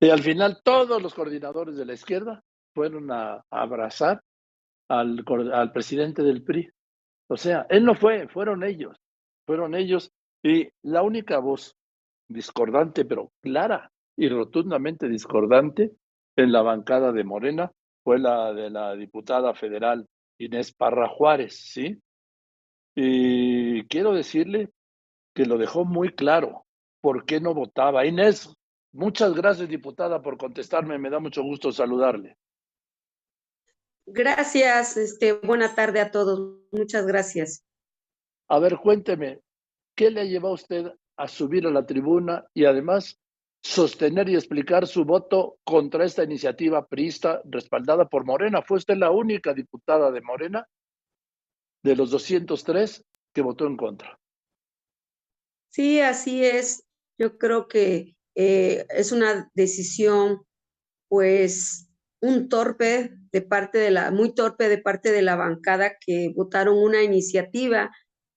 Y al final todos los coordinadores de la izquierda fueron a, abrazar al, al presidente del PRI. O sea, él no fue, fueron ellos, fueron ellos. Y la única voz discordante, pero clara y rotundamente discordante en la bancada de Morena fue la de la diputada federal Inés Parra Juárez, ¿sí? Y quiero decirle que lo dejó muy claro por qué no votaba. Inés, muchas gracias, diputada, por contestarme. Me da mucho gusto saludarle. Gracias, este, buena tarde a todos. Muchas gracias. A ver, cuénteme, ¿qué le ha llevado a usted a subir a la tribuna y además sostener y explicar su voto contra esta iniciativa priista respaldada por Morena? ¿Fue usted la única diputada de Morena de los 203 que votó en contra? Sí, así es. Yo creo que eh, es una decisión, pues, un torpe de parte de la, muy torpe de parte de la bancada que votaron una iniciativa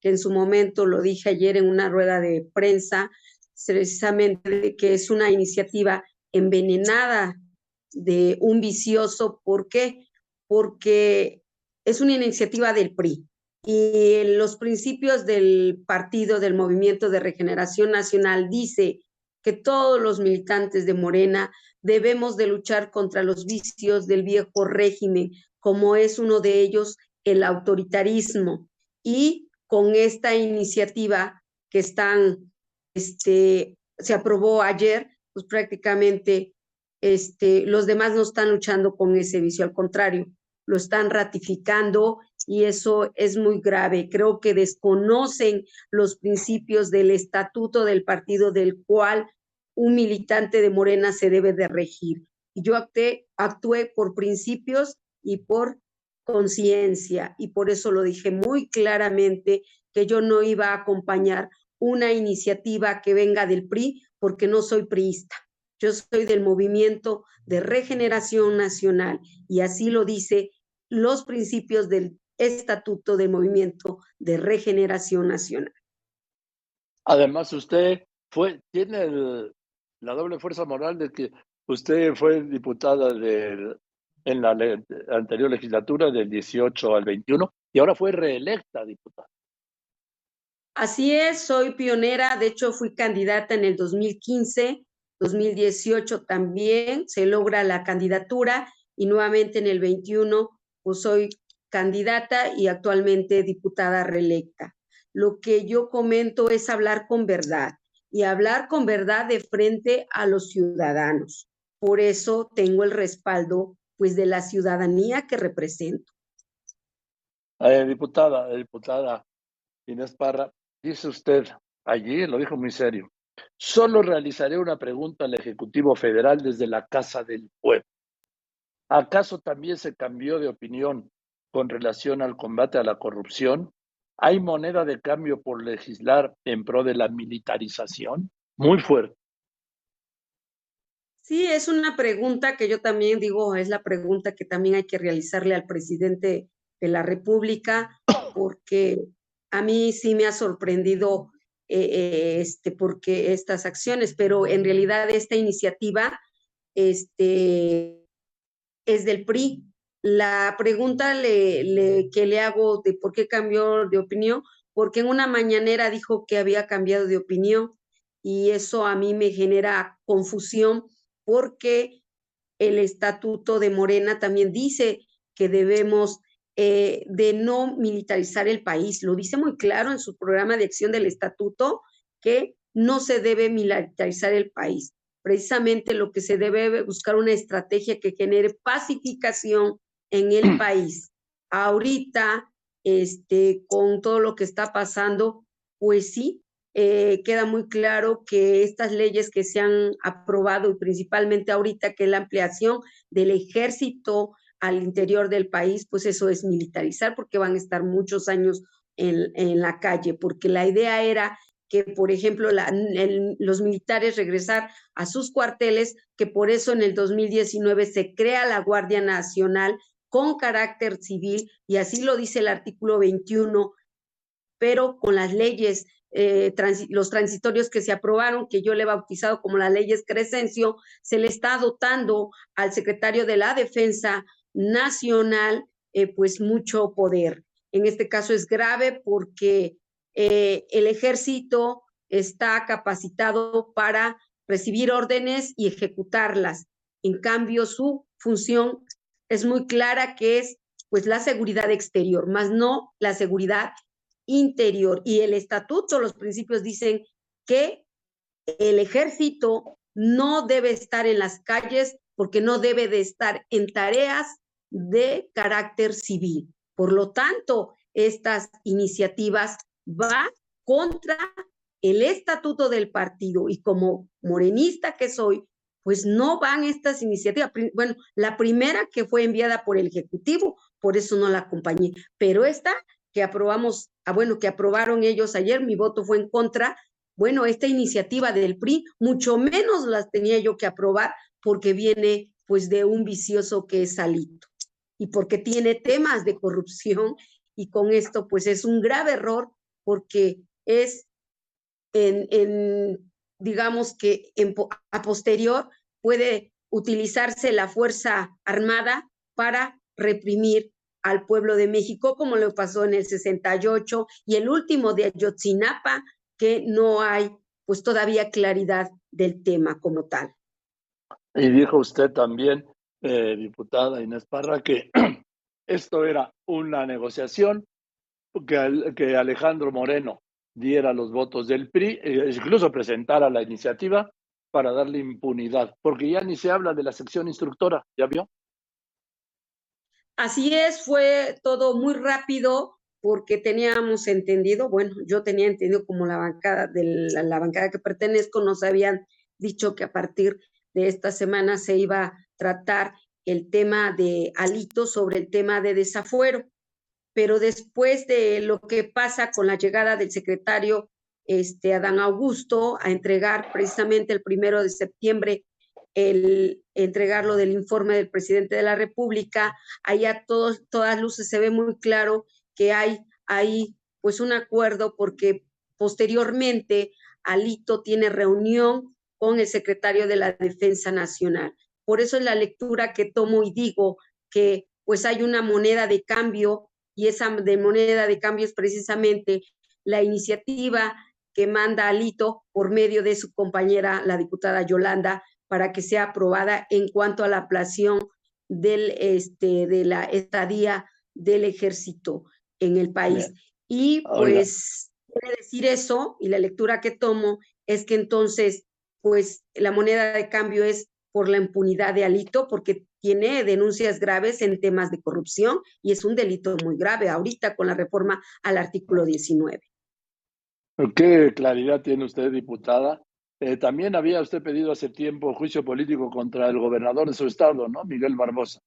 que en su momento lo dije ayer en una rueda de prensa, precisamente que es una iniciativa envenenada de un vicioso. ¿Por qué? Porque es una iniciativa del PRI y los principios del partido del Movimiento de Regeneración Nacional dice que todos los militantes de Morena debemos de luchar contra los vicios del viejo régimen, como es uno de ellos el autoritarismo. Y con esta iniciativa que están, este, se aprobó ayer, pues prácticamente este, los demás no están luchando con ese vicio, al contrario, lo están ratificando y eso es muy grave. Creo que desconocen los principios del estatuto del partido del cual un militante de Morena se debe de regir. Yo actué por principios y por conciencia y por eso lo dije muy claramente que yo no iba a acompañar una iniciativa que venga del PRI porque no soy priista. Yo soy del movimiento de regeneración nacional y así lo dice los principios del estatuto del movimiento de regeneración nacional. Además, usted fue, tiene el, la doble fuerza moral de que usted fue diputada de, en la anterior legislatura del 18 al 21 y ahora fue reelecta diputada. Así es, soy pionera, de hecho fui candidata en el 2015, 2018 también se logra la candidatura y nuevamente en el 21 pues soy candidata y actualmente diputada reelecta. Lo que yo comento es hablar con verdad y hablar con verdad de frente a los ciudadanos. Por eso tengo el respaldo pues de la ciudadanía que represento. Eh, diputada, diputada Inés Parra, dice usted allí, lo dijo muy serio, solo realizaré una pregunta al Ejecutivo Federal desde la Casa del Pueblo. ¿Acaso también se cambió de opinión con relación al combate a la corrupción? ¿Hay moneda de cambio por legislar en pro de la militarización? Muy fuerte. Sí, es una pregunta que yo también digo, es la pregunta que también hay que realizarle al presidente de la República, porque a mí sí me ha sorprendido eh, eh, este, porque estas acciones, pero en realidad esta iniciativa este, es del PRI, la pregunta le, que le hago de por qué cambió de opinión, porque en una mañanera dijo que había cambiado de opinión y eso a mí me genera confusión porque el estatuto de Morena también dice que debemos eh, de no militarizar el país. Lo dice muy claro en su programa de acción del estatuto que no se debe militarizar el país. Precisamente lo que se debe buscar una estrategia que genere pacificación en el país. Ahorita, este, con todo lo que está pasando, pues sí, eh, queda muy claro que estas leyes que se han aprobado y principalmente ahorita que la ampliación del ejército al interior del país, pues eso es militarizar porque van a estar muchos años en, en la calle, porque la idea era que, por ejemplo, la, los militares regresar a sus cuarteles, que por eso en el 2019 se crea la Guardia Nacional con carácter civil, y así lo dice el artículo 21, pero con las leyes eh, los transitorios que se aprobaron, que yo le he bautizado como las leyes Crescencio, se le está dotando al secretario de la Defensa Nacional eh, pues mucho poder. En este caso es grave porque eh, el ejército está capacitado para recibir órdenes y ejecutarlas. En cambio, su función es muy clara que es pues la seguridad exterior, más no la seguridad interior. Y el estatuto, los principios dicen que el ejército no debe estar en las calles porque no debe de estar en tareas de carácter civil. Por lo tanto, estas iniciativas van contra el estatuto del partido y como morenista que soy, pues no van estas iniciativas. Bueno, la primera que fue enviada por el Ejecutivo, por eso no la acompañé, pero esta que aprobamos, ah, bueno, que aprobaron ellos ayer, mi voto fue en contra. Bueno, esta iniciativa del PRI, mucho menos las tenía yo que aprobar porque viene pues de un vicioso que es Salito y porque tiene temas de corrupción y con esto pues es un grave error porque es en, digamos que a posterior puede utilizarse la Fuerza Armada para reprimir al pueblo de México, como lo pasó en el 68 y el último de Ayotzinapa, que no hay pues todavía claridad del tema como tal. Y dijo usted también, eh, diputada Inés Parra, que esto era una negociación que, que Alejandro Moreno diera los votos del PRI, e incluso presentara la iniciativa para darle impunidad, porque ya ni se habla de la sección instructora, ¿ya vio? Así es, fue todo muy rápido porque teníamos entendido, bueno, yo tenía entendido como la bancada de la, bancada que pertenezco nos habían dicho que a partir de esta semana se iba a tratar el tema de Alito sobre el tema de desafuero pero después de lo que pasa con la llegada del secretario este, Adán Augusto a entregar precisamente el primero de septiembre el entregarlo del informe del presidente de la República, allá todos, todas luces se ve muy claro que hay ahí pues un acuerdo porque posteriormente Alito tiene reunión con el secretario de la Defensa Nacional. Por eso es la lectura que tomo y digo que pues hay una moneda de cambio y esa de moneda de cambio es precisamente la iniciativa que manda Alito por medio de su compañera, la diputada Yolanda, para que sea aprobada en cuanto a la aplación del, este, de la estadía del ejército en el país. Y pues, quiere decir eso, y la lectura que tomo es que entonces, pues, la moneda de cambio es por la impunidad de Alito, porque tiene denuncias graves en temas de corrupción y es un delito muy grave ahorita con la reforma al artículo 19. ¿Qué claridad tiene usted, diputada? Eh, también había usted pedido hace tiempo juicio político contra el gobernador de su estado, ¿no? Miguel Barbosa.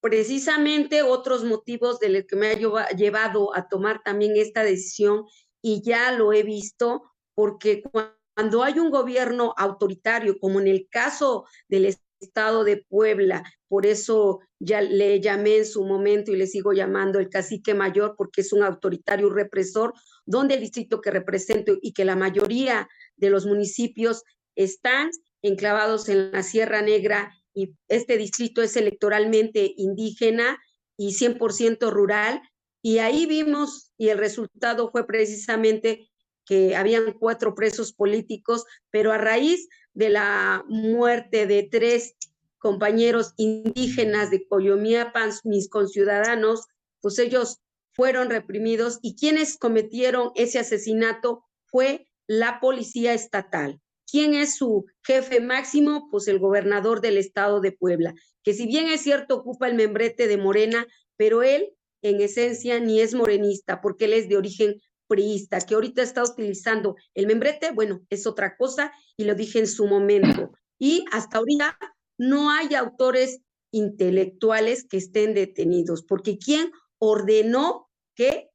Precisamente otros motivos de que me ha llevado a tomar también esta decisión y ya lo he visto porque cuando hay un gobierno autoritario, como en el caso del estado de Puebla. Por eso ya le llamé en su momento y le sigo llamando el cacique mayor porque es un autoritario represor, donde el distrito que represento y que la mayoría de los municipios están enclavados en la Sierra Negra y este distrito es electoralmente indígena y 100% rural. Y ahí vimos, y el resultado fue precisamente que habían cuatro presos políticos, pero a raíz de la muerte de tres compañeros indígenas de Coyomiapan, mis conciudadanos, pues ellos fueron reprimidos y quienes cometieron ese asesinato fue la policía estatal. ¿Quién es su jefe máximo? Pues el gobernador del estado de Puebla, que si bien es cierto ocupa el membrete de Morena, pero él en esencia ni es morenista, porque él es de origen priista, que ahorita está utilizando el membrete, bueno, es otra cosa y lo dije en su momento. Y hasta ahorita no hay autores intelectuales que estén detenidos, porque ¿quién ordenó que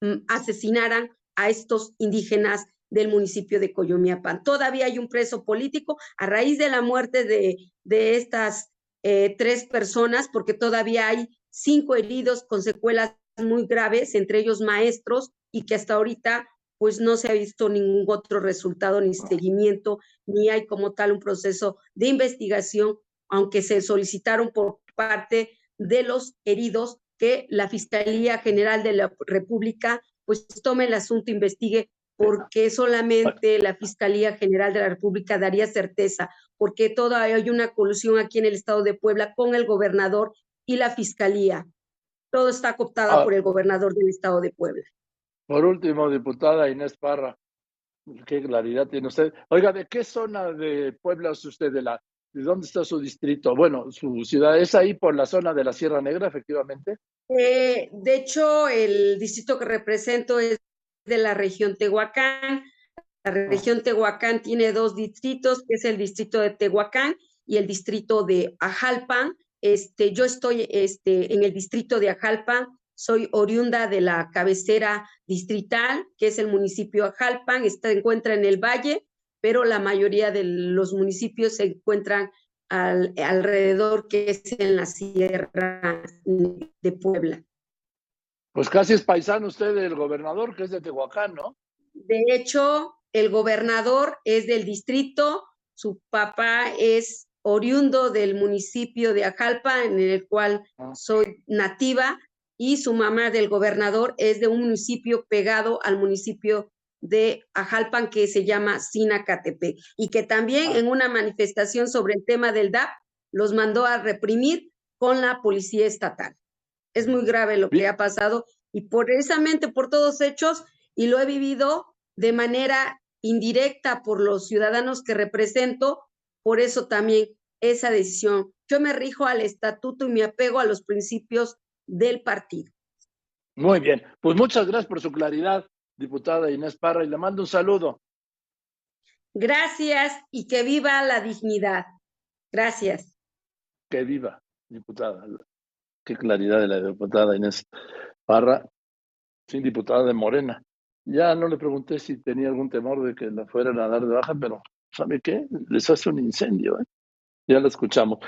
mm, asesinaran a estos indígenas del municipio de Coyomiapan? Todavía hay un preso político a raíz de la muerte de, de estas eh, tres personas, porque todavía hay cinco heridos con secuelas muy graves, entre ellos maestros, y que hasta ahorita pues no se ha visto ningún otro resultado ni seguimiento, ni hay como tal un proceso de investigación, aunque se solicitaron por parte de los heridos que la Fiscalía General de la República pues tome el asunto, investigue, porque solamente la Fiscalía General de la República daría certeza, porque todavía hay una colusión aquí en el estado de Puebla con el gobernador y la Fiscalía. Todo está cooptado ah. por el gobernador del estado de Puebla. Por último, diputada Inés Parra, qué claridad tiene usted. Oiga, ¿de qué zona de Puebla es usted? ¿De, la, de dónde está su distrito? Bueno, su ciudad es ahí por la zona de la Sierra Negra, efectivamente. Eh, de hecho, el distrito que represento es de la región Tehuacán. La ah. región Tehuacán tiene dos distritos, que es el distrito de Tehuacán y el distrito de Ajalpan. Este, yo estoy este, en el distrito de Ajalpan, soy oriunda de la cabecera distrital, que es el municipio Ajalpan, se encuentra en el valle, pero la mayoría de los municipios se encuentran alrededor, que es en la sierra de Puebla. Pues casi es paisano usted del gobernador, que es de Tehuacán, ¿no? De hecho, el gobernador es del distrito, su papá es oriundo del municipio de Ajalpa, en el cual ah. soy nativa, y su mamá del gobernador es de un municipio pegado al municipio de Ajalpan que se llama Sinacatepec y que también ah. en una manifestación sobre el tema del DAP los mandó a reprimir con la policía estatal. Es muy grave lo que ha pasado y precisamente por todos hechos y lo he vivido de manera indirecta por los ciudadanos que represento, por eso también esa decisión. Yo me rijo al estatuto y me apego a los principios del partido. Muy bien, pues muchas gracias por su claridad, diputada Inés Parra, y le mando un saludo. Gracias y que viva la dignidad. Gracias. Que viva, diputada. Qué claridad de la diputada Inés Parra, sin diputada de Morena. Ya no le pregunté si tenía algún temor de que la fueran a dar de baja, pero ¿sabe qué? Les hace un incendio, ¿eh? Ya lo escuchamos.